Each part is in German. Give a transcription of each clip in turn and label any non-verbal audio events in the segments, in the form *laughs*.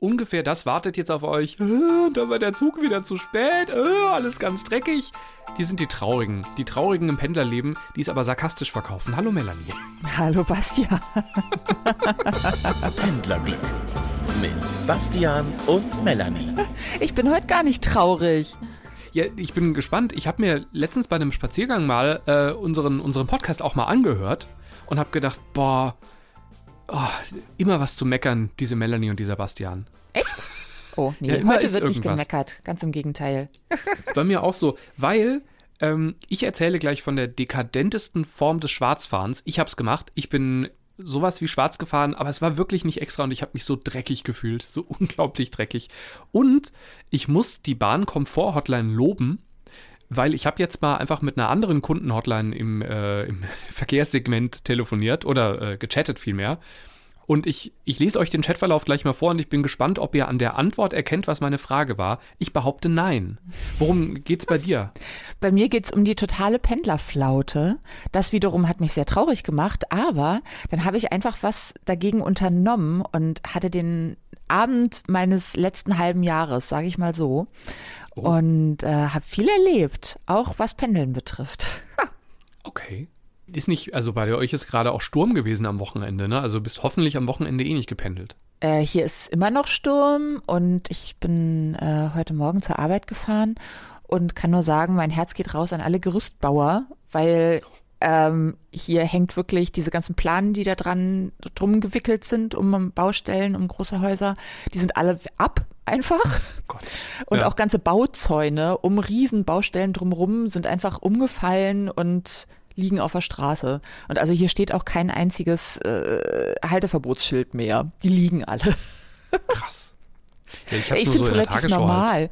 ungefähr das wartet jetzt auf euch. Und dann war der Zug wieder zu spät. Äh, alles ganz dreckig. Die sind die Traurigen. Die Traurigen im Pendlerleben, die es aber sarkastisch verkaufen. Hallo Melanie. Hallo Bastian. Pendlerglück mit Bastian und Melanie. Ich bin heute gar nicht traurig. Ja, ich bin gespannt. Ich habe mir letztens bei einem Spaziergang mal äh, unseren, unseren Podcast auch mal angehört und habe gedacht, boah, oh, immer was zu meckern, diese Melanie und dieser Bastian. Echt? Oh, nee, ja, heute wird nicht gemeckert. Ganz im Gegenteil. ist bei mir auch so, weil ähm, ich erzähle gleich von der dekadentesten Form des Schwarzfahrens. Ich habe es gemacht. Ich bin sowas wie schwarz gefahren, aber es war wirklich nicht extra und ich habe mich so dreckig gefühlt, so *laughs* unglaublich dreckig. Und ich muss die Bahnkomfort-Hotline loben, weil ich habe jetzt mal einfach mit einer anderen Kundenhotline im, äh, im *laughs* Verkehrssegment telefoniert oder äh, gechattet vielmehr. Und ich, ich lese euch den Chatverlauf gleich mal vor und ich bin gespannt, ob ihr an der Antwort erkennt, was meine Frage war. Ich behaupte nein. Worum geht's bei dir? *laughs* Bei mir geht's um die totale Pendlerflaute. Das wiederum hat mich sehr traurig gemacht, aber dann habe ich einfach was dagegen unternommen und hatte den Abend meines letzten halben Jahres, sage ich mal so. Oh. Und äh, habe viel erlebt, auch was Pendeln betrifft. Okay ist nicht, also bei euch ist gerade auch Sturm gewesen am Wochenende, ne? Also bist hoffentlich am Wochenende eh nicht gependelt. Äh, hier ist immer noch Sturm und ich bin äh, heute Morgen zur Arbeit gefahren und kann nur sagen, mein Herz geht raus an alle Gerüstbauer, weil ähm, hier hängt wirklich diese ganzen Planen, die da dran drum gewickelt sind, um Baustellen, um große Häuser, die sind alle ab einfach. Gott. Und ja. auch ganze Bauzäune um Riesenbaustellen drumherum sind einfach umgefallen und liegen auf der Straße. Und also hier steht auch kein einziges äh, Halteverbotsschild mehr. Die liegen alle. Krass. Ja, ich ich finde es so relativ normal. Halt.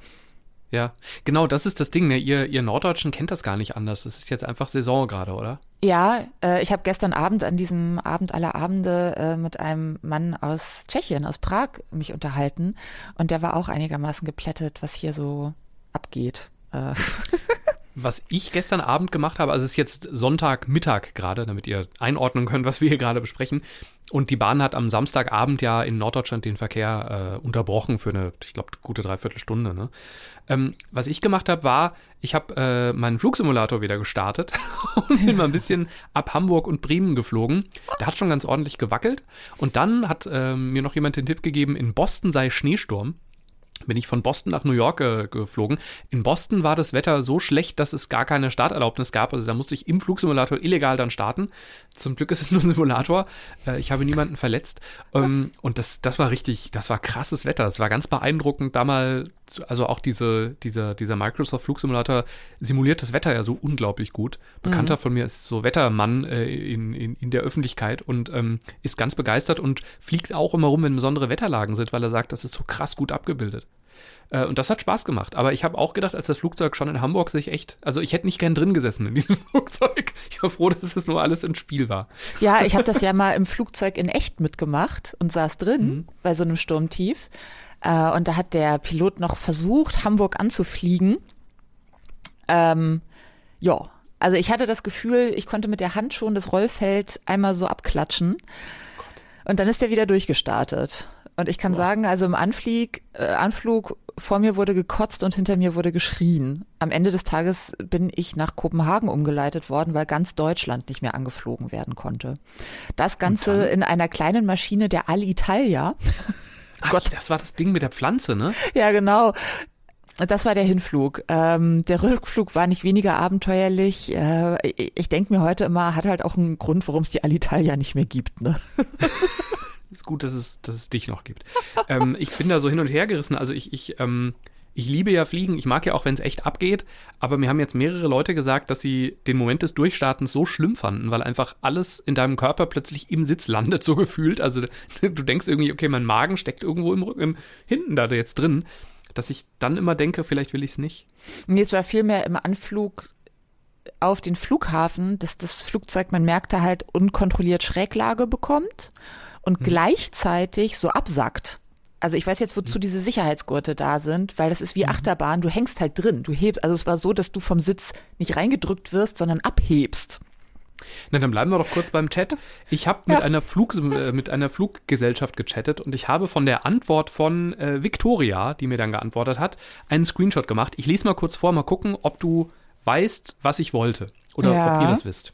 Ja, genau, das ist das Ding. Ne? Ihr, ihr Norddeutschen kennt das gar nicht anders. Das ist jetzt einfach Saison gerade, oder? Ja, äh, ich habe gestern Abend an diesem Abend aller Abende äh, mit einem Mann aus Tschechien, aus Prag, mich unterhalten. Und der war auch einigermaßen geplättet, was hier so abgeht. Äh. *laughs* was ich gestern Abend gemacht habe, also es ist jetzt Sonntagmittag gerade, damit ihr einordnen könnt, was wir hier gerade besprechen. Und die Bahn hat am Samstagabend ja in Norddeutschland den Verkehr äh, unterbrochen für eine, ich glaube, gute Dreiviertelstunde. Ne? Ähm, was ich gemacht habe, war, ich habe äh, meinen Flugsimulator wieder gestartet *laughs* und bin mal ein bisschen ab Hamburg und Bremen geflogen. Der hat schon ganz ordentlich gewackelt. Und dann hat äh, mir noch jemand den Tipp gegeben, in Boston sei Schneesturm bin ich von Boston nach New York äh, geflogen. In Boston war das Wetter so schlecht, dass es gar keine Starterlaubnis gab. Also da musste ich im Flugsimulator illegal dann starten. Zum Glück ist es nur ein Simulator. Äh, ich habe niemanden verletzt. Ähm, und das, das war richtig, das war krasses Wetter. Das war ganz beeindruckend, da mal, also auch diese, dieser, dieser Microsoft Flugsimulator simuliert das Wetter ja so unglaublich gut. Bekannter mhm. von mir ist so Wettermann äh, in, in, in der Öffentlichkeit und ähm, ist ganz begeistert und fliegt auch immer rum, wenn besondere Wetterlagen sind, weil er sagt, das ist so krass gut abgebildet. Äh, und das hat Spaß gemacht. Aber ich habe auch gedacht, als das Flugzeug schon in Hamburg sich echt, also ich hätte nicht gern drin gesessen in diesem *laughs* Flugzeug. Ich war froh, dass es nur alles ins Spiel war. Ja, ich habe das ja mal im Flugzeug in echt mitgemacht und saß drin mhm. bei so einem Sturmtief. Äh, und da hat der Pilot noch versucht, Hamburg anzufliegen. Ähm, ja, also ich hatte das Gefühl, ich konnte mit der Hand schon das Rollfeld einmal so abklatschen. Und dann ist er wieder durchgestartet. Und ich kann wow. sagen, also im Anflieg, äh, Anflug vor mir wurde gekotzt und hinter mir wurde geschrien. Am Ende des Tages bin ich nach Kopenhagen umgeleitet worden, weil ganz Deutschland nicht mehr angeflogen werden konnte. Das Ganze in einer kleinen Maschine der Alitalia. Ach, Gott, das war das Ding mit der Pflanze, ne? Ja, genau. Das war der Hinflug. Ähm, der Rückflug war nicht weniger abenteuerlich. Äh, ich denke mir heute immer, hat halt auch einen Grund, warum es die Alitalia nicht mehr gibt. Ne? *laughs* ist gut, dass es, dass es dich noch gibt. *laughs* ähm, ich bin da so hin und her gerissen. Also ich, ich, ähm, ich liebe ja Fliegen. Ich mag ja auch, wenn es echt abgeht. Aber mir haben jetzt mehrere Leute gesagt, dass sie den Moment des Durchstartens so schlimm fanden, weil einfach alles in deinem Körper plötzlich im Sitz landet, *laughs* so gefühlt. Also du denkst irgendwie, okay, mein Magen steckt irgendwo im, im hinten da jetzt drin, dass ich dann immer denke, vielleicht will ich es nicht. Nee, es war vielmehr im Anflug auf den Flughafen, dass das Flugzeug, man merkte halt, unkontrolliert Schräglage bekommt und hm. gleichzeitig so absackt. Also ich weiß jetzt, wozu hm. diese Sicherheitsgurte da sind, weil das ist wie mhm. Achterbahn, du hängst halt drin, du hebst, also es war so, dass du vom Sitz nicht reingedrückt wirst, sondern abhebst. Na, dann bleiben wir doch kurz beim Chat. Ich habe mit, einer Flug, äh, mit einer Fluggesellschaft gechattet und ich habe von der Antwort von äh, Victoria, die mir dann geantwortet hat, einen Screenshot gemacht. Ich lese mal kurz vor, mal gucken, ob du weißt, was ich wollte oder Ja. ob ihr das wisst.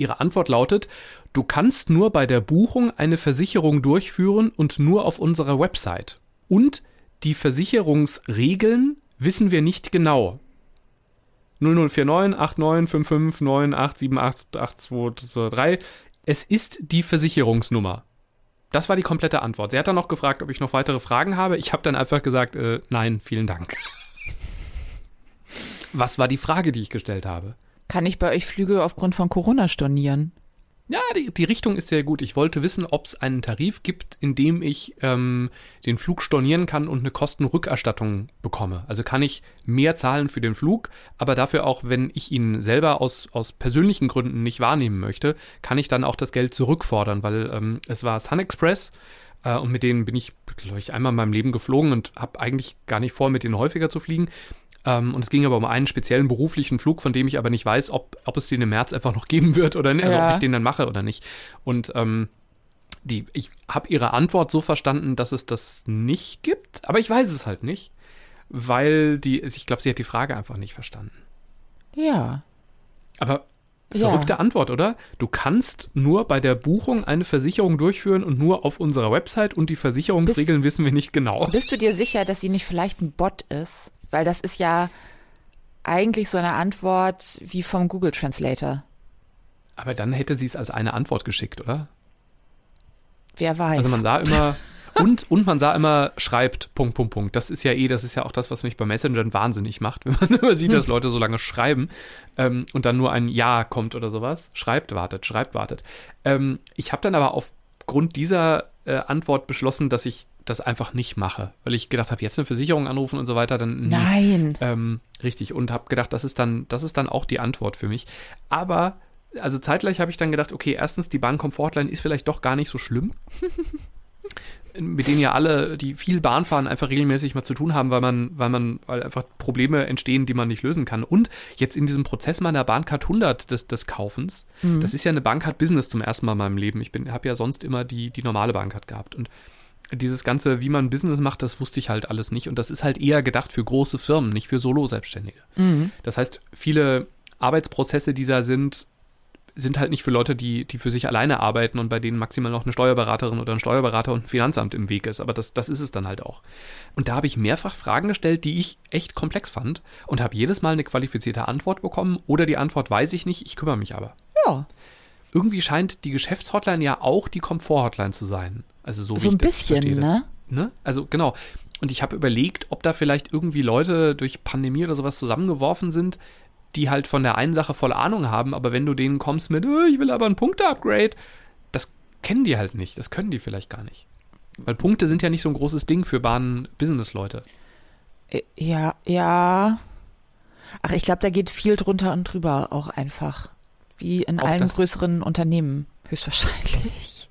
Ihre Antwort lautet, du kannst nur bei der Buchung eine Versicherung durchführen und nur auf unserer Website. Und die Versicherungsregeln wissen wir nicht genau. 0049 8955 98788223. Es ist die Versicherungsnummer. Das war die komplette Antwort. Sie hat dann noch gefragt, ob ich noch weitere Fragen habe. Ich habe dann einfach gesagt, äh, nein, vielen Dank. *laughs* Was war die Frage, die ich gestellt habe? Kann ich bei euch Flüge aufgrund von Corona stornieren? Ja, die, die Richtung ist sehr gut. Ich wollte wissen, ob es einen Tarif gibt, in dem ich ähm, den Flug stornieren kann und eine Kostenrückerstattung bekomme. Also kann ich mehr zahlen für den Flug, aber dafür auch, wenn ich ihn selber aus, aus persönlichen Gründen nicht wahrnehmen möchte, kann ich dann auch das Geld zurückfordern, weil ähm, es war Sun Express äh, und mit denen bin ich, glaube ich, einmal in meinem Leben geflogen und habe eigentlich gar nicht vor, mit denen häufiger zu fliegen. Ähm, und es ging aber um einen speziellen beruflichen Flug, von dem ich aber nicht weiß, ob, ob es den im März einfach noch *laughs* geben wird oder nicht, also Ja. ob ich den dann mache oder nicht. Und ähm, die, ich habe ihre Antwort so verstanden, dass es das nicht gibt, aber ich weiß es halt nicht, weil die, ich glaube, sie hat die Frage einfach nicht verstanden. Ja. Aber Ja. verrückte Antwort, oder? Du kannst nur bei der Buchung eine Versicherung durchführen und nur auf unserer Website und die Versicherungsregeln wissen wir nicht genau. Bist du dir sicher, dass sie nicht vielleicht ein Bot ist? Weil das ist ja eigentlich so eine Antwort wie vom Google Translator. Aber dann hätte sie es als eine Antwort geschickt, oder? Wer weiß. Also man sah *laughs* immer und und man sah immer schreibt Punkt Punkt Punkt. Das ist ja eh, das ist ja auch das, was mich bei Messengern wahnsinnig macht, *laughs* wenn man immer sieht, dass Leute so lange schreiben ähm, und dann nur ein Ja kommt oder sowas. Schreibt, wartet, schreibt, wartet. Ähm, ich habe dann aber aufgrund dieser äh, Antwort beschlossen, dass ich das einfach nicht mache, weil ich gedacht habe, jetzt eine Versicherung anrufen und so weiter, dann. Nein. Ähm, richtig. Und habe gedacht, das ist dann, das ist dann auch die Antwort für mich. Aber also zeitgleich habe ich dann gedacht, okay, erstens, die Bahncomfortline ist vielleicht doch gar nicht so schlimm. *laughs* mit denen ja alle, die viel Bahn fahren, einfach regelmäßig mal zu tun haben, weil man, weil man, weil einfach Probleme entstehen, die man nicht lösen kann. Und jetzt in diesem Prozess meiner Bahncard 100 des, des Kaufens, das ist ja eine Bahncard Business zum ersten Mal in meinem Leben. Ich bin, habe ja sonst immer die, die normale Bahncard gehabt und dieses ganze, wie man Business macht, das wusste ich halt alles nicht. Und das ist halt eher gedacht für große Firmen, nicht für Solo-Selbstständige. Das heißt, viele Arbeitsprozesse, die da sind, sind halt nicht für Leute, die, die für sich alleine arbeiten und bei denen maximal noch eine Steuerberaterin oder ein Steuerberater und ein Finanzamt im Weg ist. Aber das, das ist es dann halt auch. Und da habe ich mehrfach Fragen gestellt, die ich echt komplex fand und habe jedes Mal eine qualifizierte Antwort bekommen oder die Antwort weiß ich nicht, ich kümmere mich aber. Ja. Irgendwie scheint die Geschäftshotline ja auch die Komfort-Hotline zu sein. Also so, So ein bisschen, ne? Ne? Also genau. Und ich habe überlegt, ob da vielleicht irgendwie Leute durch Pandemie oder sowas zusammengeworfen sind, die halt von der einen Sache voll Ahnung haben, aber wenn du denen kommst mit, "Äh, ich will aber ein Punkte-Upgrade, das kennen die halt nicht, das können die vielleicht gar nicht. Weil Punkte sind ja nicht so ein großes Ding für Bahn-Business-Leute. Ja, ja. Ach, ich glaube, da geht viel drunter und drüber auch einfach. Wie in Auch allen das. größeren Unternehmen, höchstwahrscheinlich.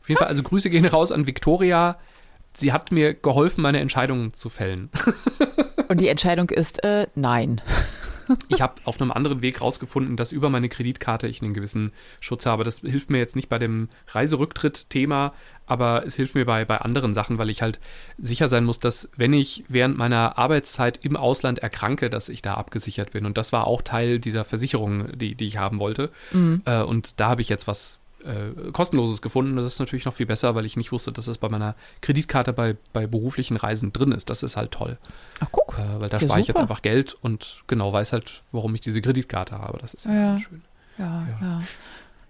Auf jeden Fall, also Grüße gehen raus an Victoria. Sie hat mir geholfen, meine Entscheidungen zu fällen. Und die Entscheidung ist, äh, nein. Ich habe auf einem anderen Weg rausgefunden, dass über meine Kreditkarte ich einen gewissen Schutz habe. Das hilft mir jetzt nicht bei dem Reiserücktritt-Thema, aber es hilft mir bei, bei anderen Sachen, weil ich halt sicher sein muss, dass wenn ich während meiner Arbeitszeit im Ausland erkranke, dass ich da abgesichert bin. Und das war auch Teil dieser Versicherung, die, die ich haben wollte. Äh, und da habe ich jetzt was äh, kostenloses gefunden. Das ist natürlich noch viel besser, weil ich nicht wusste, dass es bei meiner Kreditkarte bei, bei beruflichen Reisen drin ist. Das ist halt toll. Ach, guck. Äh, weil da Ja, spare ich jetzt einfach Geld und genau weiß halt, warum ich diese Kreditkarte habe. Das ist Ja. ja. schön. Ja, ja.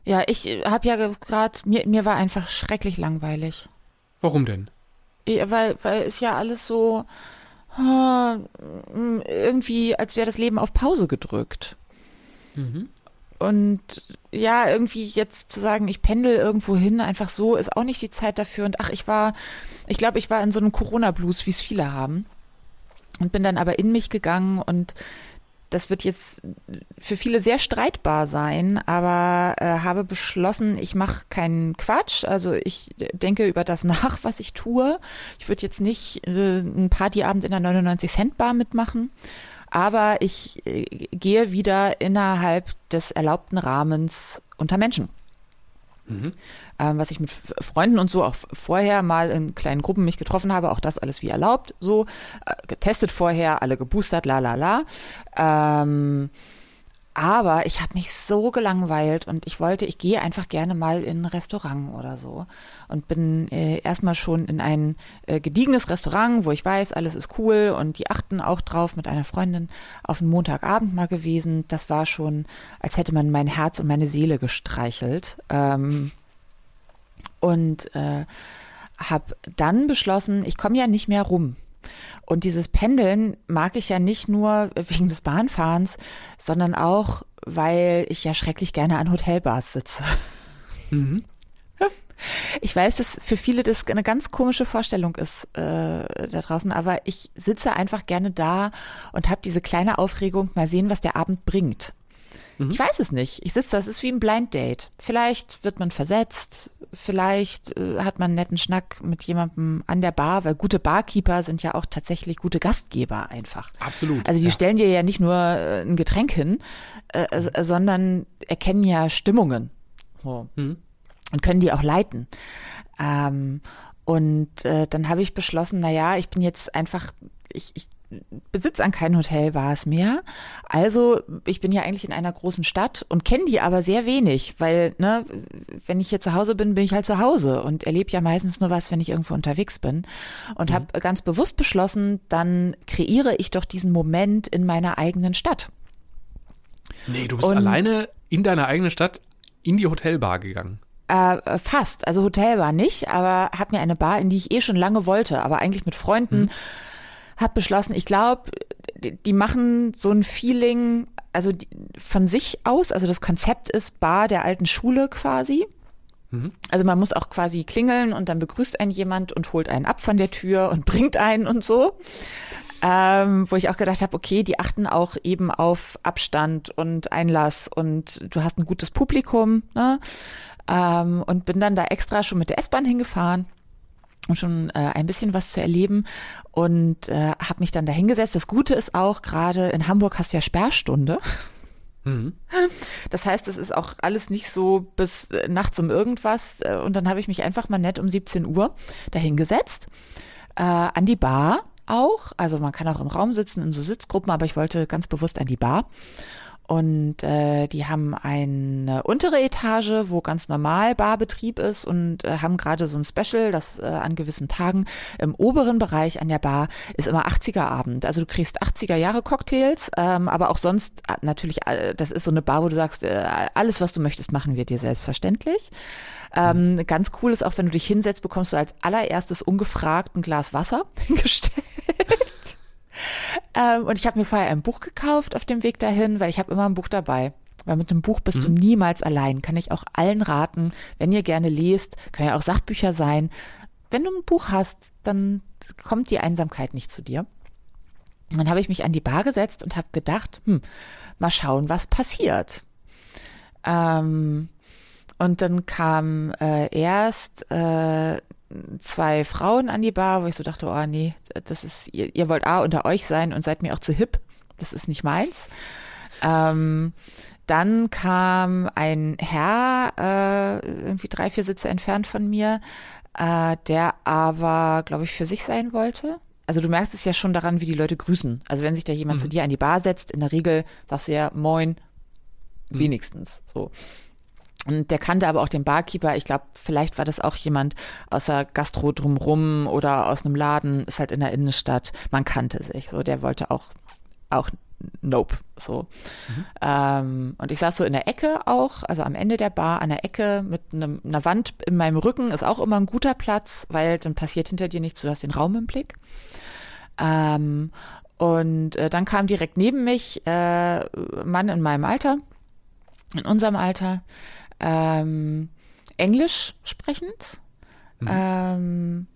Ja, ich habe ja gerade, mir, mir war einfach schrecklich langweilig. Warum denn? Ja, Weil, weil es ja alles so ah, mm, irgendwie, als wäre das Leben auf Pause gedrückt. Und ja, irgendwie jetzt zu sagen, ich pendel irgendwo hin, einfach so, ist auch nicht die Zeit dafür. Und ach, ich war, ich glaube, ich war in so einem Corona-Blues, wie es viele haben. Und bin dann aber in mich gegangen und das wird jetzt für viele sehr streitbar sein, aber äh, habe beschlossen, ich mache keinen Quatsch. Also ich denke über das *laughs* nach, was ich tue. Ich würde jetzt nicht äh, einen Partyabend in der 99 Cent Bar mitmachen, aber ich äh, gehe wieder innerhalb des erlaubten Rahmens unter Menschen. Mhm. Ähm, was ich mit Freunden und so auch vorher mal in kleinen Gruppen mich getroffen habe, auch das alles wie erlaubt, so äh, getestet vorher, alle geboostert, la la la. Ähm, aber ich habe mich so gelangweilt und ich wollte, ich gehe einfach gerne mal in ein Restaurant oder so und bin äh, erstmal schon in ein äh, gediegenes Restaurant, wo ich weiß, alles ist cool und die achten auch drauf mit einer Freundin auf einen Montagabend mal gewesen. Das war schon, als hätte man mein Herz und meine Seele gestreichelt. Ähm, und äh, habe dann beschlossen, ich komme ja nicht mehr rum. Und dieses Pendeln mag ich ja nicht nur wegen des Bahnfahrens, sondern auch, weil ich ja schrecklich gerne an Hotelbars sitze. Mhm. Ich weiß, dass für viele das eine ganz komische Vorstellung ist äh, da draußen, aber ich sitze einfach gerne da und habe diese kleine Aufregung, mal sehen, was der Abend bringt. Mhm. Ich weiß es nicht. Ich sitze da, es ist wie ein Blind Date. Vielleicht wird man versetzt, vielleicht äh, hat man einen netten Schnack mit jemandem an der Bar, weil gute Barkeeper sind ja auch tatsächlich gute Gastgeber einfach. Absolut. Also die ja. stellen dir ja nicht nur äh, ein Getränk hin, äh, mhm. sondern erkennen ja Stimmungen so. mhm. und können die auch leiten. Ähm, und äh, dann habe ich beschlossen, na ja, ich bin jetzt einfach, ich, ich Besitz an kein Hotel war es mehr. Also ich bin ja eigentlich in einer großen Stadt und kenne die aber sehr wenig, weil ne, wenn ich hier zu Hause bin, bin ich halt zu Hause und erlebe ja meistens nur was, wenn ich irgendwo unterwegs bin. Und mhm. habe ganz bewusst beschlossen, dann kreiere ich doch diesen Moment in meiner eigenen Stadt. Nee, du bist und, alleine in deiner eigenen Stadt in die Hotelbar gegangen. Äh, fast. Also Hotelbar nicht, aber habe mir eine Bar, in die ich eh schon lange wollte, aber eigentlich mit Freunden. Mhm habe beschlossen, ich glaube, die, die, machen so ein Feeling, also die, von sich aus, also das Konzept ist Bar der alten Schule quasi. Mhm. Also man muss auch quasi klingeln und dann begrüßt einen jemand und holt einen ab von der Tür und *laughs* bringt einen und so. Ähm, wo ich auch gedacht habe, okay, die achten auch eben auf Abstand und Einlass und du hast ein gutes Publikum. Ne? Ähm, und bin dann da extra schon mit der S-Bahn hingefahren um schon äh, ein bisschen was zu erleben und äh, habe mich dann dahingesetzt. Das Gute ist auch, gerade in Hamburg hast du ja Sperrstunde. Mhm. *laughs* Das heißt, es ist auch alles nicht so bis äh, nachts um irgendwas. Äh, und dann habe ich mich einfach mal nett um 17 Uhr dahingesetzt, äh, an die Bar auch. Also man kann auch im Raum sitzen in so Sitzgruppen, aber ich wollte ganz bewusst an die Bar und äh, die haben eine untere Etage, wo ganz normal Barbetrieb ist und äh, haben gerade so ein Special, das äh, an gewissen Tagen im oberen Bereich an der Bar ist immer 80er Abend. Also du kriegst 80er Jahre Cocktails, ähm, aber auch sonst äh, natürlich, äh, das ist so eine Bar, wo du sagst, äh, alles, was du möchtest, machen wir dir selbstverständlich. Ähm. Ganz cool ist auch, wenn du dich hinsetzt, bekommst du als allererstes ungefragt ein Glas Wasser *laughs* hingestellt. Ähm, und ich habe mir vorher ein Buch gekauft auf dem Weg dahin, weil ich habe immer ein Buch dabei. Weil mit einem Buch bist mhm. du niemals allein. Kann ich auch allen raten, wenn ihr gerne lest, können ja auch Sachbücher sein. Wenn du ein Buch hast, dann kommt die Einsamkeit nicht zu dir. Und dann habe ich mich an die Bar gesetzt und habe gedacht, hm, mal schauen, was passiert. Ähm, und dann kam äh, erst äh, zwei Frauen an die Bar, wo ich so dachte, oh nee, das ist, ihr, ihr wollt A unter euch sein und seid mir auch zu hip. Das ist nicht meins. Ähm, dann kam ein Herr, äh, irgendwie drei, vier Sitze entfernt von mir, äh, der aber, glaube ich, für sich sein wollte. Also du merkst es ja schon daran, wie die Leute grüßen. Also wenn sich da jemand mhm. zu dir an die Bar setzt, in der Regel sagst du ja Moin, mhm. wenigstens so. Und der kannte aber auch den Barkeeper. Ich glaube, vielleicht war das auch jemand aus der Gastro drumrum oder aus einem Laden, ist halt in der Innenstadt. Man kannte sich. So, der wollte auch, auch Nope. So. Mhm. Ähm, und ich saß so in der Ecke auch, also am Ende der Bar, an der Ecke mit einem, einer Wand in meinem Rücken, ist auch immer ein guter Platz, weil dann passiert hinter dir nichts, du hast den Raum im Blick. Ähm, und äh, dann kam direkt neben mich äh, Mann in meinem Alter, in unserem Alter, ähm, Englisch sprechend. Mhm. Ähm,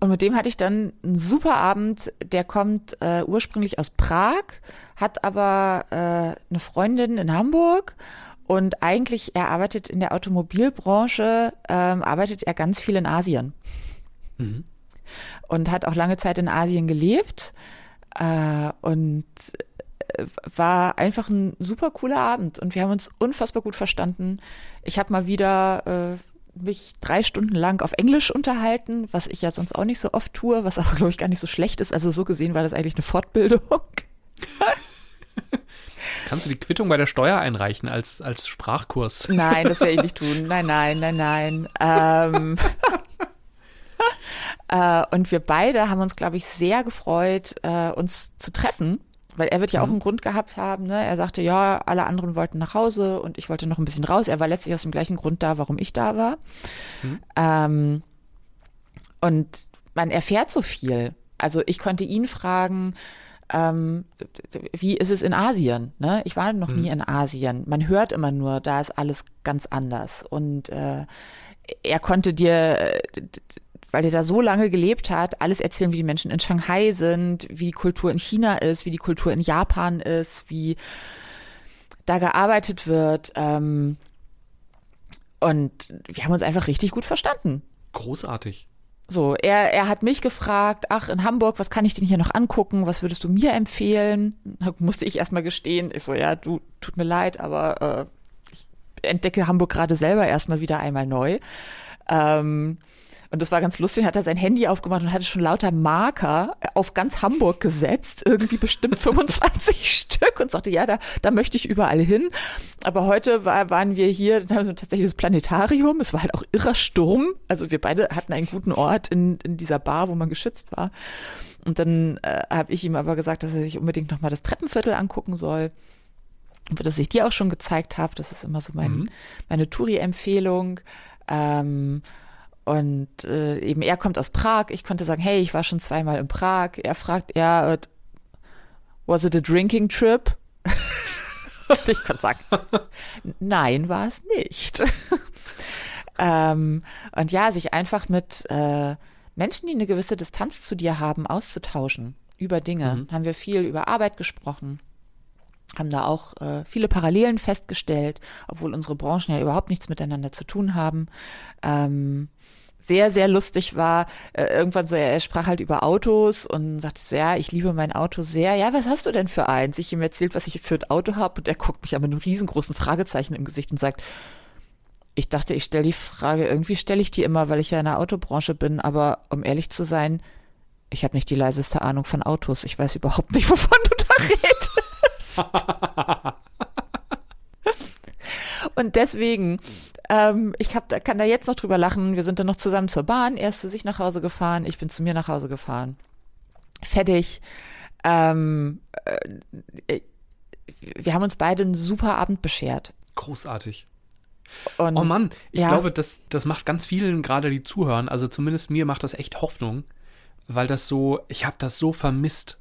und mit dem hatte ich dann einen super Abend. Der kommt äh, ursprünglich aus Prag, hat aber äh, eine Freundin in Hamburg und eigentlich, er arbeitet in der Automobilbranche, ähm, arbeitet er ganz viel in Asien. Mhm. Und hat auch lange Zeit in Asien gelebt. Äh, und war einfach ein super cooler Abend und wir haben uns unfassbar gut verstanden. Ich habe mal wieder äh, mich drei Stunden lang auf Englisch unterhalten, was ich ja sonst auch nicht so oft tue, was aber, glaube ich, gar nicht so schlecht ist. Also so gesehen war das eigentlich eine Fortbildung. *laughs* Kannst du die Quittung bei der Steuer einreichen als, als Sprachkurs? Nein, das werde ich nicht tun. Nein, nein, nein, nein. Ähm, *laughs* äh, und wir beide haben uns, glaube ich, sehr gefreut, äh, uns zu treffen. Weil er wird ja auch einen Grund gehabt haben. Ne? Er sagte, ja, alle anderen wollten nach Hause und ich wollte noch ein bisschen raus. Er war letztlich aus dem gleichen Grund da, warum ich da war. Mhm. Ähm, und man erfährt so viel. Also ich konnte ihn fragen, ähm, wie ist es in Asien? Ne? Ich war noch nie in Asien. Man hört immer nur, da ist alles ganz anders. Und äh, er konnte dir, äh, weil er da so lange gelebt hat, alles erzählen, wie die Menschen in Shanghai sind, wie die Kultur in China ist, wie die Kultur in Japan ist, wie da gearbeitet wird. Ähm, und wir haben uns einfach richtig gut verstanden. Großartig. So, er, er hat mich gefragt, ach, in Hamburg, was kann ich denn hier noch angucken? Was würdest du mir empfehlen? Da *laughs* musste ich erstmal gestehen. Ich so, ja, du, tut mir leid, aber äh, ich entdecke Hamburg gerade selber erstmal wieder einmal neu. Ähm, und das war ganz lustig, hat er sein Handy aufgemacht und hatte schon lauter Marker auf ganz Hamburg gesetzt, irgendwie bestimmt *laughs* 25 Stück und sagte, ja, da, da möchte ich überall hin. Aber heute war, waren wir hier, also tatsächlich das Planetarium, es war halt auch irrer Sturm. Also wir beide hatten einen guten Ort in, in dieser Bar, wo man geschützt war. Und dann äh, habe ich ihm aber gesagt, dass er sich unbedingt nochmal das Treppenviertel angucken soll dass ich dir auch schon gezeigt habe. Das ist immer so mein, Mhm. meine Touri-Empfehlung. Ähm, und äh, eben er kommt aus Prag. Ich konnte sagen, hey, ich war schon zweimal in Prag. Er fragt, ja, äh, was it a drinking trip? und *laughs* ich konnte sagen, nein, war es nicht. *laughs* ähm, und ja, sich einfach mit äh, Menschen, die eine gewisse Distanz zu dir haben, auszutauschen über Dinge. Haben wir viel über Arbeit gesprochen haben da auch äh, viele Parallelen festgestellt, obwohl unsere Branchen ja überhaupt nichts miteinander zu tun haben. Ähm, sehr, sehr lustig war, äh, irgendwann so, er, er sprach halt über Autos und sagte so, ja, ich liebe mein Auto sehr. Ja, was hast du denn für eins? Ich ihm erzählt, was ich für ein Auto habe und er guckt mich an mit einem riesengroßen Fragezeichen im Gesicht und sagt, ich dachte, ich stelle die Frage, irgendwie stelle ich die immer, weil ich ja in der Autobranche bin, aber um ehrlich zu sein, ich habe nicht die leiseste Ahnung von Autos. Ich weiß überhaupt nicht, *laughs* wovon du da redest. *laughs* Und deswegen, ähm, ich hab, da, kann da jetzt noch drüber lachen. Wir sind dann noch zusammen zur Bahn. Er ist zu sich nach Hause gefahren, ich bin zu mir nach Hause gefahren. Fertig. Ähm, äh, wir haben uns beide einen super Abend beschert. Großartig. Und, Oh Mann, ich ja. glaube, das, das macht ganz vielen gerade, die zuhören, also zumindest mir macht das echt Hoffnung, weil das so, ich habe das so vermisst.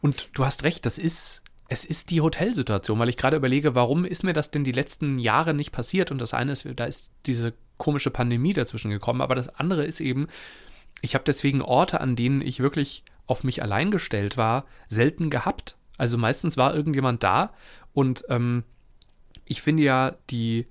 Und du hast recht, das ist, es ist die Hotelsituation, weil ich gerade überlege, warum ist mir das denn die letzten Jahre nicht passiert? Und das eine ist, da ist diese komische Pandemie dazwischen gekommen, aber das andere ist eben, ich habe deswegen Orte, an denen ich wirklich auf mich allein gestellt war, selten gehabt. Also meistens war irgendjemand da und ähm, ich finde ja, die,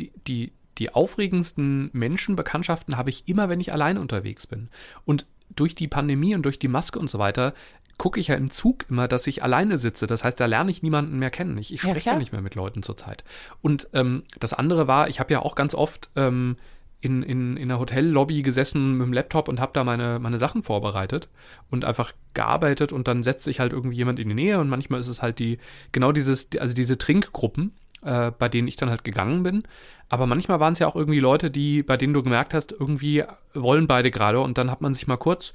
die, die, die aufregendsten Menschenbekanntschaften habe ich immer, wenn ich allein unterwegs bin. Und durch die Pandemie und durch die Maske und so weiter gucke ich ja im Zug immer, dass ich alleine sitze. Das heißt, da lerne ich niemanden mehr kennen. Ich, ich Ja, spreche ja, nicht mehr mit Leuten zurzeit. Und ähm, das andere war, ich habe ja auch ganz oft ähm, in, in, in der Hotellobby gesessen mit dem Laptop und habe da meine, meine Sachen vorbereitet und einfach gearbeitet und dann setzt sich halt irgendwie jemand in die Nähe und manchmal ist es halt die, genau dieses, also diese Trinkgruppen, äh, bei denen ich dann halt gegangen bin. Aber manchmal waren es ja auch irgendwie Leute, die, bei denen du gemerkt hast, irgendwie wollen beide gerade und dann hat man sich mal kurz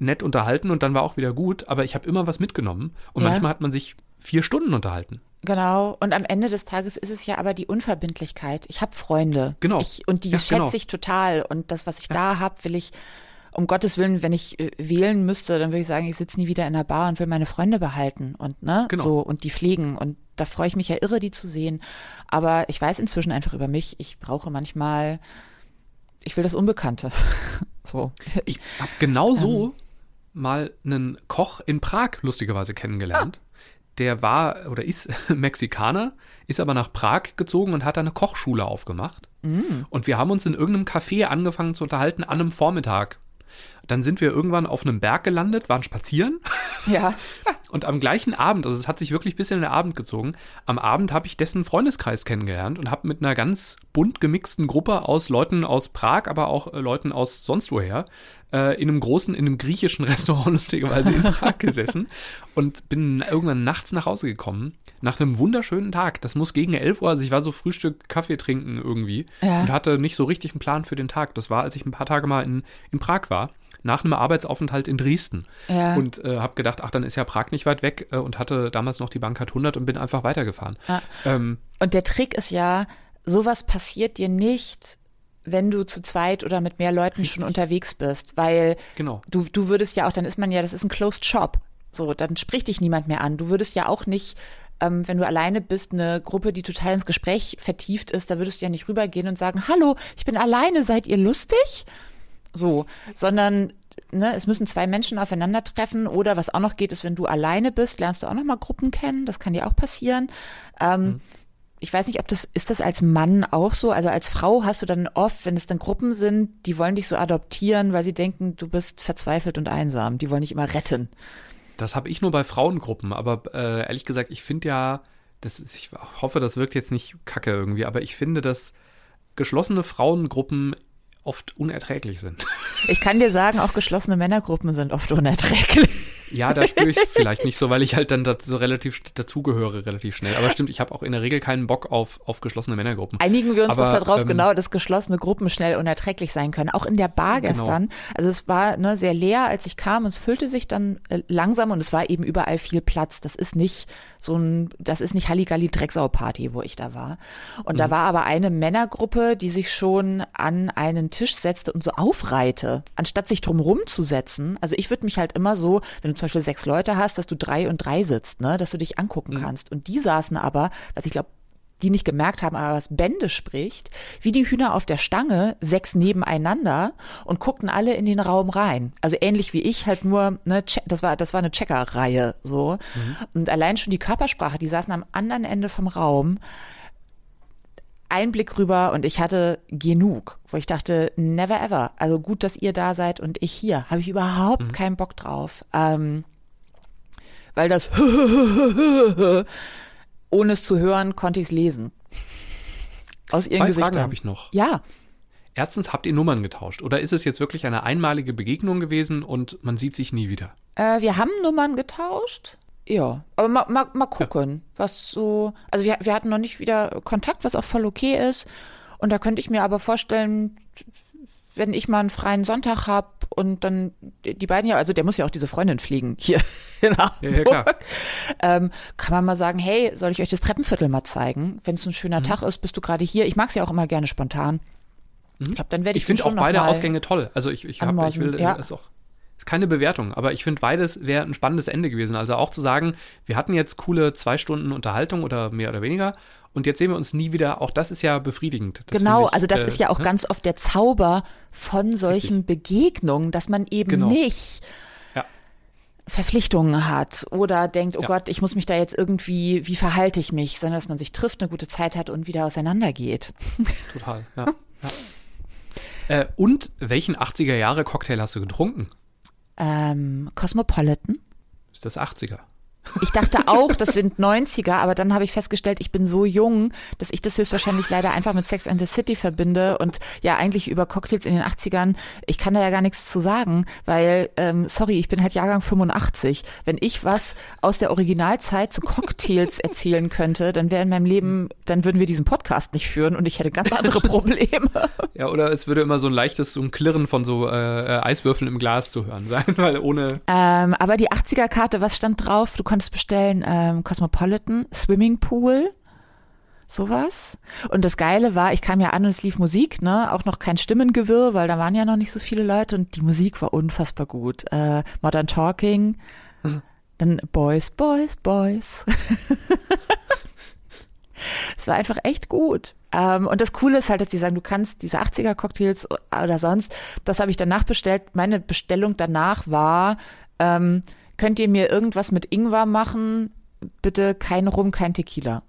nett unterhalten und dann war auch wieder gut, aber ich habe immer was mitgenommen und Ja. manchmal hat man sich vier Stunden unterhalten. Genau. Und am Ende des Tages ist es ja aber die Unverbindlichkeit. Ich habe Freunde. Genau. Ich, und die Ja, schätze genau. ich total. Und das, was ich da habe, will ich, um Gottes Willen, wenn ich äh, wählen müsste, dann würde ich sagen, ich sitze nie wieder in der Bar und will meine Freunde behalten und ne, Genau. so und die pflegen. Und da freue ich mich ja irre, die zu sehen. Aber ich weiß inzwischen einfach über mich, ich brauche manchmal, ich will das Unbekannte. *laughs* so. Ich habe genau so mal einen Koch in Prag lustigerweise kennengelernt. Der war oder ist *laughs* Mexikaner, ist aber nach Prag gezogen und hat da eine Kochschule aufgemacht. Und wir haben uns in irgendeinem Café angefangen zu unterhalten an einem Vormittag. Dann sind wir irgendwann auf einem Berg gelandet, waren spazieren Ja. *laughs* Und am gleichen Abend, also es hat sich wirklich bis in den Abend gezogen, am Abend habe ich dessen Freundeskreis kennengelernt und habe mit einer ganz bunt gemixten Gruppe aus Leuten aus Prag, aber auch äh, Leuten aus sonst woher, äh, in einem großen, in einem griechischen *laughs* Restaurant lustigerweise in Prag *laughs* gesessen und bin irgendwann nachts nach Hause gekommen, nach einem wunderschönen Tag. Das muss gegen 11 Uhr, also ich war so Frühstück, Kaffee trinken irgendwie Ja. und hatte nicht so richtig einen Plan für den Tag. Das war, als ich ein paar Tage mal in, in Prag war, nach einem Arbeitsaufenthalt in Dresden. Ja. Und äh, habe gedacht, ach, dann ist ja Prag nicht weit weg äh, und hatte damals noch die Bankart 100 und bin einfach weitergefahren. Ja. Ähm, Und der Trick ist ja, sowas passiert dir nicht, wenn du zu zweit oder mit mehr Leuten schon unterwegs bist, weil Genau. du, du würdest ja auch, dann ist man ja, das ist ein Closed Shop. So, dann spricht dich niemand mehr an. Du würdest ja auch nicht, ähm, wenn du alleine bist, eine Gruppe, die total ins Gespräch vertieft ist, da würdest du ja nicht rübergehen und sagen, hallo, ich bin alleine, seid ihr lustig? So, sondern ne, es müssen zwei Menschen aufeinandertreffen oder was auch noch geht, ist, wenn du alleine bist, lernst du auch noch mal Gruppen kennen. Das kann dir auch passieren. Ähm, Ich weiß nicht, ob das ist das als Mann auch so. Also als Frau hast du dann oft, wenn es dann Gruppen sind, die wollen dich so adoptieren, weil sie denken, du bist verzweifelt und einsam. Die wollen dich immer retten. Das habe ich nur bei Frauengruppen, aber äh, ehrlich gesagt, ich finde ja, das ist, ich hoffe, das wirkt jetzt nicht kacke irgendwie, aber ich finde, dass geschlossene Frauengruppen oft unerträglich sind. Ich kann dir sagen, auch geschlossene Männergruppen sind oft unerträglich. Ja, da spüre ich vielleicht nicht so, weil ich halt dann dazu relativ dazugehöre, relativ schnell. Aber stimmt, ich habe auch in der Regel keinen Bock auf, auf geschlossene Männergruppen. Einigen wir uns Aber, doch darauf, ähm, genau, dass geschlossene Gruppen schnell unerträglich sein können. Auch in der Bar Genau. gestern. Also es war ne, sehr leer, als ich kam. Es füllte sich dann äh, langsam und es war eben überall viel Platz. Das ist nicht so ein, das ist nicht Halligalli Drecksau Party, wo ich da war. Und Mhm. da war aber eine Männergruppe, die sich schon an einen Tisch setzte und so aufreihte, anstatt sich drumrum zu setzen. Also ich würde mich halt immer so, wenn du zum Beispiel sechs Leute hast, dass du drei und drei sitzt, ne, dass du dich angucken Mhm. kannst. Und die saßen aber, was ich glaube, die nicht gemerkt haben, aber was Bände spricht, wie die Hühner auf der Stange, sechs nebeneinander und guckten alle in den Raum rein. Also ähnlich wie ich, halt nur, ne, das war, das war eine Checkerreihe, so. Und allein schon die Körpersprache, die saßen am anderen Ende vom Raum. Ein Blick rüber und ich hatte genug, wo ich dachte, never ever. Also gut, dass ihr da seid und ich hier. Habe ich überhaupt keinen Bock drauf. Ähm, weil das *laughs* ohne es zu hören, konnte ich es lesen. Aus ihren Zwei Gesichtern. Fragen habe ich noch. Ja, Erstens, habt ihr Nummern getauscht? Oder ist es jetzt wirklich eine einmalige Begegnung gewesen und man sieht sich nie wieder? äh, wir haben Nummern getauscht. Ja, aber mal, mal, mal gucken, was so. Also wir, wir hatten noch nicht wieder Kontakt, was auch voll okay ist. Und da könnte ich mir aber vorstellen, wenn ich mal einen freien Sonntag habe und dann die beiden ja, also der muss ja auch diese Freundin fliegen hier *laughs* in Hamburg. Ja, ja. Ähm, kann man mal sagen, hey, soll ich euch das Treppenviertel mal zeigen? Wenn es ein Mhm. schöner Tag ist, bist du gerade hier. Ich mag es ja auch immer gerne spontan. Ich glaube, dann werde ich, Ich finde auch beide Ausgänge toll. Also ich, ich, hab, ich will, ja. ist auch, ist keine Bewertung, aber ich finde beides wäre ein spannendes Ende gewesen. Also auch zu sagen, wir hatten jetzt coole zwei Stunden Unterhaltung oder mehr oder weniger und jetzt sehen wir uns nie wieder. Auch das ist ja befriedigend. Das Genau, ich, also das äh, ist ja auch ne? ganz oft der Zauber von solchen Begegnungen, dass man eben Genau. nicht. Verpflichtungen hat oder denkt, oh Ja. Gott, ich muss mich da jetzt irgendwie, wie verhalte ich mich, sondern dass man sich trifft, eine gute Zeit hat und wieder auseinandergeht. Total, ja. ja. Äh, und welchen 80er Jahre Cocktail hast du getrunken? Ähm, Cosmopolitan. Ist das 80er? Ich dachte auch, das sind 90er, aber dann habe ich festgestellt, ich bin so jung, dass ich das höchstwahrscheinlich leider einfach mit Sex and the City verbinde und ja eigentlich über Cocktails in den 80ern. Ich kann da ja gar nichts zu sagen, weil, ähm, sorry, ich bin halt Jahrgang 85. Wenn ich was aus der Originalzeit zu Cocktails erzählen könnte, dann wäre in meinem Leben, dann würden wir diesen Podcast nicht führen und ich hätte ganz andere *laughs* Probleme. Ja, oder es würde immer so ein leichtes so ein Klirren von so äh, äh, Eiswürfeln im Glas zu hören sein, *laughs* weil ohne. Ähm, aber die 80er-Karte, was stand drauf? Du konntest bestellen ähm, Cosmopolitan, Swimmingpool, sowas. Und das Geile war, ich kam ja an und es lief Musik, ne? Auch noch kein Stimmengewirr, weil da waren ja noch nicht so viele Leute und die Musik war unfassbar gut. Äh, Modern Talking, *laughs* dann Boys, Boys, Boys. *laughs* Es war einfach echt gut. Ähm, und das Coole ist halt, dass die sagen, du kannst diese 80er-Cocktails oder sonst, das habe ich danach bestellt. Meine Bestellung danach war, ähm, könnt ihr mir irgendwas mit Ingwer machen? Bitte kein Rum, kein Tequila.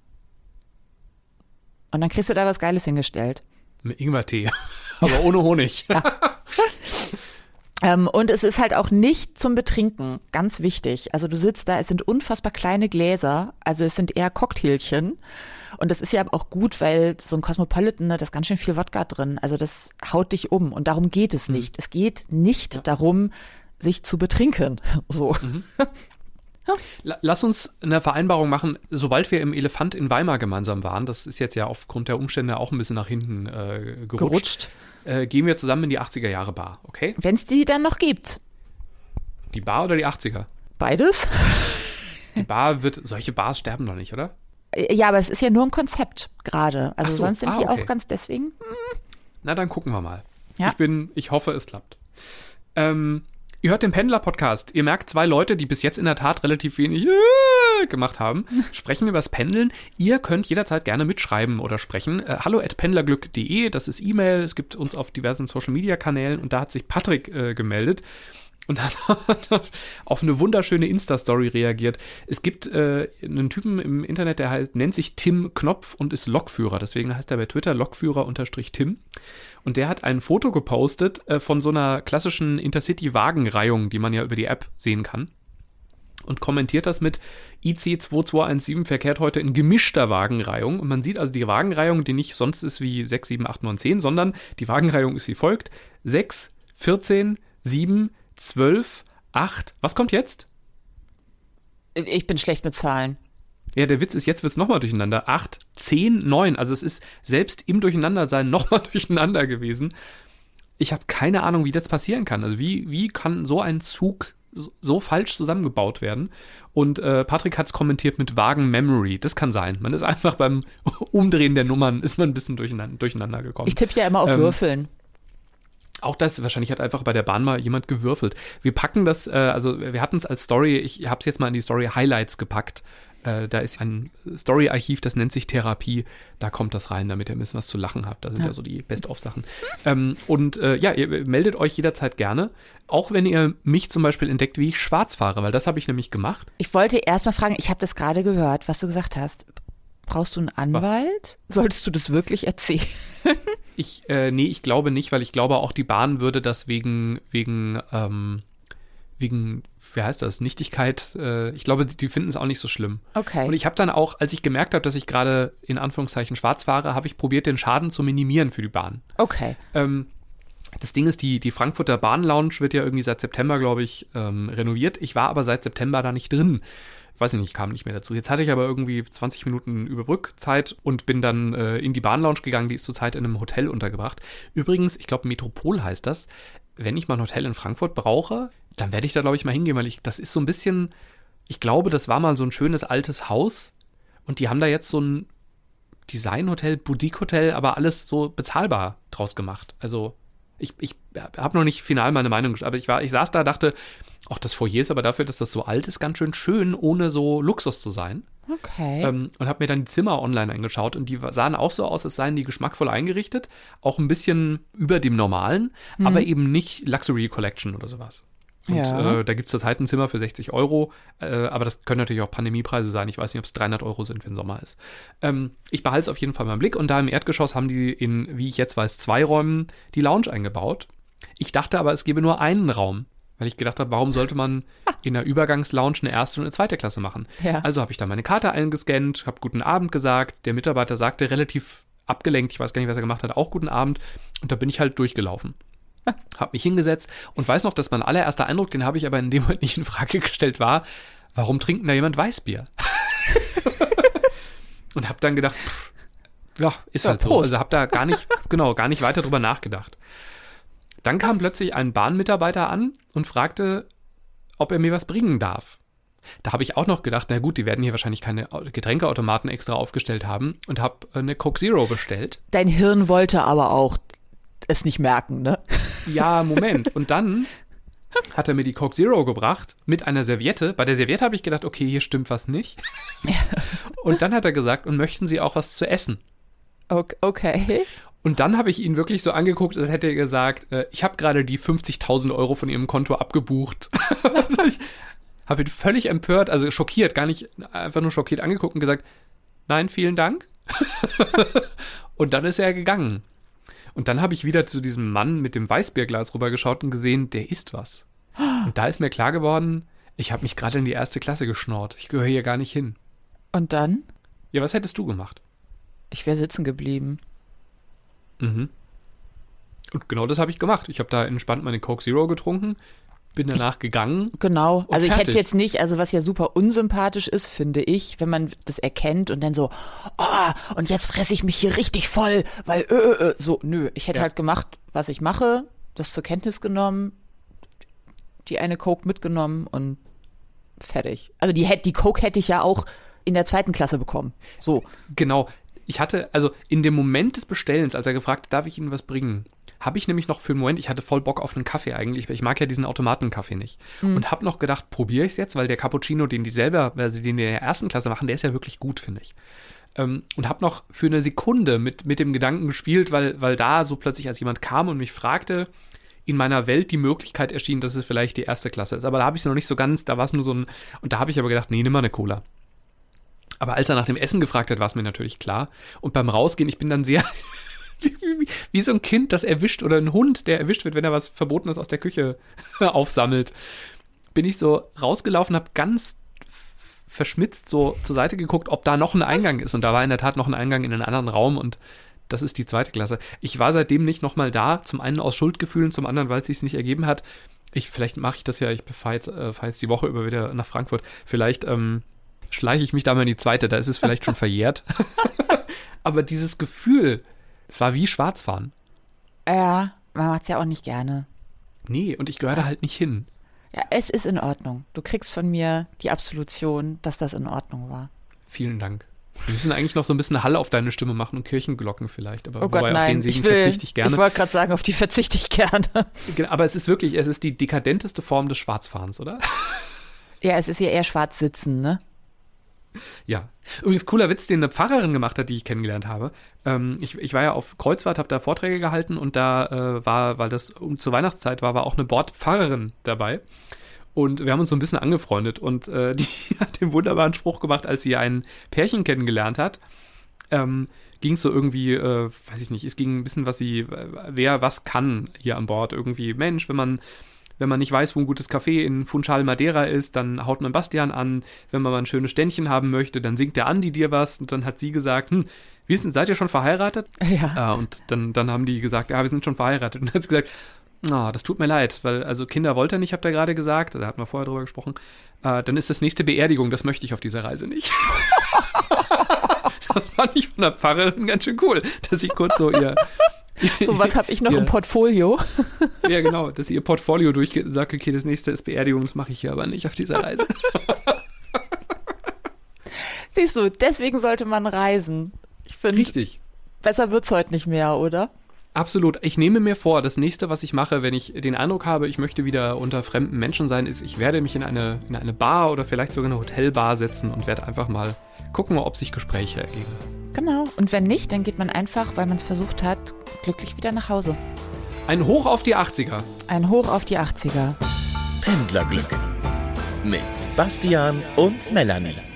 Und dann kriegst du da was Geiles hingestellt. Mit Ingwertee. *laughs* Aber ohne Honig. *laughs* Ähm, und es ist halt auch nicht zum Betrinken, ganz wichtig. Also du sitzt da, es sind unfassbar kleine Gläser, also es sind eher Cocktailchen. Und das ist ja auch gut, weil so ein Cosmopolitan, ne, da ist ganz schön viel Wodka drin. Also das haut dich um und darum geht es nicht. Es geht nicht Ja. darum, sich zu betrinken. *laughs* So. *laughs* La- Lass uns eine Vereinbarung machen, sobald wir im Elefant in Weimar gemeinsam waren, das ist jetzt ja aufgrund der Umstände auch ein bisschen nach hinten äh, gerutscht, Gerutscht. Äh, gehen wir zusammen in die 80er Jahre Bar, okay? Wenn es die dann noch gibt. Die Bar oder die 80er? Beides? Die Bar wird, solche Bars sterben doch nicht, oder? Ja, aber es ist ja nur ein Konzept gerade. Also so, sonst sind ah, die okay. auch ganz deswegen. Na, dann gucken wir mal. Ja. Ich bin, ich hoffe, es klappt. Ähm, ihr hört den Pendler-Podcast. Ihr merkt zwei Leute, die bis jetzt in der Tat relativ wenig äh, gemacht haben, *laughs* sprechen übers Pendeln. Ihr könnt jederzeit gerne mitschreiben oder sprechen. Äh, hallo at pendlerglück.de, das ist E-Mail. Es gibt uns auf diversen Social-Media-Kanälen und da hat sich Patrick äh, gemeldet und hat *laughs* auf eine wunderschöne Insta-Story reagiert. Es gibt äh, einen Typen im Internet, der heißt, nennt sich Tim Knopf und ist Lokführer. Deswegen heißt er bei Twitter Lokführer-Tim. Und der hat ein Foto gepostet äh, von so einer klassischen Intercity-Wagenreihung, die man ja über die App sehen kann. Und kommentiert das mit IC 2217 verkehrt heute in gemischter Wagenreihung. Und man sieht also die Wagenreihung, die nicht sonst ist wie 6, 7, 8, 9, 10, sondern die Wagenreihung ist wie folgt: 6, 14, 7, 12, 8. Was kommt jetzt? Ich bin schlecht mit Zahlen. Ja, der Witz ist, jetzt wird es nochmal durcheinander. 8, 10, 9. Also es ist selbst im Durcheinandersein *laughs* nochmal durcheinander gewesen. Ich habe keine Ahnung, wie das passieren kann. Also wie, wie kann so ein Zug so, so falsch zusammengebaut werden? Und äh, Patrick hat es kommentiert mit Wagen Memory. Das kann sein. Man ist *laughs* einfach beim Umdrehen der Nummern ist man ein bisschen durcheinander, durcheinander gekommen. Ich tippe ja immer auf Ähm, Würfeln. Auch das, wahrscheinlich hat einfach bei der Bahn mal jemand gewürfelt. Wir packen das, äh, also wir hatten es als Story, ich habe es jetzt mal in die Story Highlights gepackt. Äh, da ist ein Story-Archiv, das nennt sich Therapie. Da kommt das rein, damit ihr ein bisschen was zu lachen habt. Da sind ja, Ja. so die Best-of-Sachen. Ähm, und äh, ja, ihr meldet euch jederzeit gerne. Auch wenn ihr mich zum Beispiel entdeckt, wie ich schwarz fahre, weil das habe ich nämlich gemacht. Ich wollte erst mal fragen, ich habe das gerade gehört, was du gesagt hast. Brauchst du einen Anwalt? Solltest du das wirklich erzählen? Ich, äh, nee, ich glaube nicht, weil ich glaube auch die Bahn würde das wegen, wegen, ähm, wegen, wie heißt das, Nichtigkeit, äh, ich glaube, die, die finden es auch nicht so schlimm. Okay. Und ich habe dann auch, als ich gemerkt habe, dass ich gerade in Anführungszeichen schwarz fahre, habe ich probiert, den Schaden zu minimieren für die Bahn. okay. Ähm, das Ding ist, die, die Frankfurter Bahn-Lounge wird ja irgendwie seit September, glaube ich, ähm, renoviert. Ich war aber seit September da nicht drin. Weiß ich nicht, kam nicht mehr dazu. Jetzt hatte ich aber irgendwie 20 Minuten Überbrückzeit und bin dann äh, in die Bahn-Lounge gegangen. Die ist zurzeit in einem Hotel untergebracht. Übrigens, ich glaube, Metropol heißt das. Wenn ich mal ein Hotel in Frankfurt brauche, dann werde ich da, glaube ich, mal hingehen, weil ich, das ist so ein bisschen, ich glaube, das war mal so ein schönes altes Haus und die haben da jetzt so ein Designhotel, Boutique-Hotel, aber alles so bezahlbar draus gemacht. Also ich, ich habe noch nicht final meine Meinung, aber ich war, ich saß da, dachte, ach, das Foyer ist aber dafür, dass das so alt ist, ganz schön schön, ohne so Luxus zu sein. Okay. Ähm, und habe mir dann die Zimmer online angeschaut und die sahen auch so aus, als seien die geschmackvoll eingerichtet, auch ein bisschen über dem Normalen, aber eben nicht Luxury Collection oder sowas. Und Ja. äh, da gibt es zurzeit ein Zimmer für 60 Euro, äh, aber das können natürlich auch Pandemiepreise sein. Ich weiß nicht, ob es 300 Euro sind, wenn Sommer ist. Ähm, ich behalte es auf jeden Fall mal im Blick und da im Erdgeschoss haben die in, wie ich jetzt weiß, zwei Räumen die Lounge eingebaut. Ich dachte aber, es gäbe nur einen Raum, weil ich gedacht habe, warum sollte man *laughs* in der Übergangslounge eine erste und eine zweite Klasse machen? Ja. Also habe ich da meine Karte eingescannt, habe guten Abend gesagt. Der Mitarbeiter sagte relativ abgelenkt, ich weiß gar nicht, was er gemacht hat, auch guten Abend. Und da bin ich halt durchgelaufen. *laughs* Hab mich hingesetzt und weiß noch, dass mein allererster Eindruck, den habe ich aber in dem Moment nicht in Frage *laughs* gestellt, war, warum trinkt da jemand Weißbier? *laughs* und habe dann gedacht, pff, ja, ist Ja, halt so. Prost. Also habe da gar nicht, genau, gar nicht weiter drüber nachgedacht. Dann kam plötzlich ein Bahnmitarbeiter an und fragte, ob er mir was bringen darf. Da habe ich auch noch gedacht, na gut, die werden hier wahrscheinlich keine Getränkeautomaten extra aufgestellt haben und habe eine Coke Zero bestellt. Dein Hirn wollte aber auch es nicht merken, ne? Ja, Moment. Und dann hat er mir die Coke Zero gebracht mit einer Serviette. Bei der Serviette habe ich gedacht, okay, hier stimmt was nicht. Und dann hat er gesagt, und möchten Sie auch was zu essen? Ok- Okay. Und dann habe ich ihn wirklich so angeguckt, als hätte er gesagt, äh, ich habe gerade die 50.000 Euro von Ihrem Konto abgebucht. *laughs* also ich habe ihn völlig empört, also schockiert, gar nicht einfach nur schockiert angeguckt und gesagt, nein, vielen Dank. *laughs* und dann ist er gegangen. Und dann habe ich wieder zu diesem Mann mit dem Weißbierglas rübergeschaut und gesehen, der isst was. Und da ist mir klar geworden, ich habe mich gerade in die erste Klasse geschnort. Ich gehöre hier gar nicht hin. Und dann? Ja, was hättest du gemacht? Ich wäre sitzen geblieben. Mhm. Und genau das habe ich gemacht. Ich habe da entspannt meine Coke Zero getrunken, bin danach gegangen. Genau. Also ich hätte es jetzt nicht, also was ja super unsympathisch ist, finde ich, wenn man das erkennt und dann so, oh, und jetzt fresse ich mich hier richtig voll, weil äh, äh, äh. so, nö, ich hätte Ja. halt gemacht, was ich mache, das zur Kenntnis genommen, die eine Coke mitgenommen und fertig. Also die die Coke hätte ich ja auch in der zweiten Klasse bekommen. So. Genau. Ich hatte, also in dem Moment des Bestellens, als er gefragt hat, darf ich Ihnen was bringen, habe ich nämlich noch für einen Moment, ich hatte voll Bock auf einen Kaffee eigentlich, weil ich mag ja diesen Automatenkaffee nicht. Und habe noch gedacht, probiere ich es jetzt, weil der Cappuccino, den die selber, also den die in der ersten Klasse machen, der ist ja wirklich gut, finde ich. Ähm, und habe noch für eine Sekunde mit, mit dem Gedanken gespielt, weil, weil da so plötzlich, als jemand kam und mich fragte, in meiner Welt die Möglichkeit erschien, dass es vielleicht die erste Klasse ist. Aber da habe ich es noch nicht so ganz, da war es nur so ein, und da habe ich aber gedacht, nee, nimm mal eine Cola. Aber als er nach dem Essen gefragt hat, war es mir natürlich klar. Und beim Rausgehen, ich bin dann sehr *laughs* *laughs* wie, so ein Kind, das erwischt oder ein Hund, der erwischt wird, wenn er was Verbotenes aus der Küche *laughs* aufsammelt, bin ich so rausgelaufen, habe ganz verschmitzt so zur Seite geguckt, ob da noch ein Eingang ist. Und da war in der Tat noch ein Eingang in einen anderen Raum und das ist die zweite Klasse. Ich war seitdem nicht nochmal da, zum einen aus Schuldgefühlen, zum anderen, weil es sich nicht ergeben hat. Ich, vielleicht mache ich das ja, ich fahre jetzt, äh, fahr jetzt die Woche über wieder nach Frankfurt. Vielleicht ähm, schleiche ich mich da mal in die zweite, da ist es vielleicht schon verjährt. *laughs* Aber dieses Gefühl, es war wie Schwarzfahren. Ja, man macht es ja auch nicht gerne. Nee, und ich gehöre da halt nicht hin. Ja, es ist in Ordnung. Du kriegst von mir die Absolution, dass das in Ordnung war. Vielen Dank. Wir müssen eigentlich noch so ein bisschen Hall auf deine Stimme machen und Kirchenglocken vielleicht. Aber Oh Gott, wobei auf nein. den Ich will, verzichte ich gerne. ich wollte gerade sagen, auf die verzichte ich gerne. Genau, Aber es ist wirklich, es ist die dekadenteste Form des Schwarzfahrens, oder? Ja, es ist ja eher schwarz sitzen, ne? Ja. Übrigens, cooler Witz, den eine Pfarrerin gemacht hat, die ich kennengelernt habe. Ähm, ich, ich war ja auf Kreuzfahrt, habe da Vorträge gehalten und da äh, war, weil das um, zur Weihnachtszeit war, war auch eine Bordpfarrerin dabei. Und wir haben uns so ein bisschen angefreundet und äh, *laughs* die hat den wunderbaren Spruch gemacht, als sie ein Pärchen kennengelernt hat. Ähm, ging es so irgendwie, äh, weiß ich nicht, es ging ein bisschen, was sie, äh, wer was kann hier an Bord. Irgendwie, Mensch, wenn man wenn man nicht weiß, wo ein gutes Café in Funchal Madeira ist, dann haut man Bastian an. Wenn man mal ein schönes Ständchen haben möchte, dann singt der Andi dir was. Und dann hat sie gesagt, hm, wie ist denn, seid ihr schon verheiratet? *laughs* Ja. Äh, und dann, dann haben die gesagt, ja, wir sind schon verheiratet. *laughs* Und dann hat sie gesagt, ah, das tut mir leid, weil also Kinder wollte er nicht, habt ihr gerade gesagt. Da hatten wir vorher drüber gesprochen. Äh, dann ist das nächste Beerdigung, das möchte ich auf dieser Reise nicht. *laughs* das fand ich von der Pfarrerin ganz schön cool, dass ich kurz so ihr. *laughs* So, was habe ich noch Ja. im Portfolio? *laughs* Ja, genau, dass ihr Portfolio durchgeht und sagt, okay, das nächste ist Beerdigung, das mache ich hier aber nicht auf dieser Reise. *laughs* Siehst du, deswegen sollte man reisen. Ich finde, Richtig. besser wird's heute nicht mehr, oder? Absolut. Ich nehme mir vor, das nächste, was ich mache, wenn ich den Eindruck habe, ich möchte wieder unter fremden Menschen sein, ist, ich werde mich in eine, in eine Bar oder vielleicht sogar eine Hotelbar setzen und werde einfach mal gucken, ob sich Gespräche ergeben. Genau. Und wenn nicht, dann geht man einfach, weil man es versucht hat, glücklich wieder nach Hause. Ein Hoch auf die 80er. Ein Hoch auf die 80er. Pendlerglück mit Bastian und Melanie.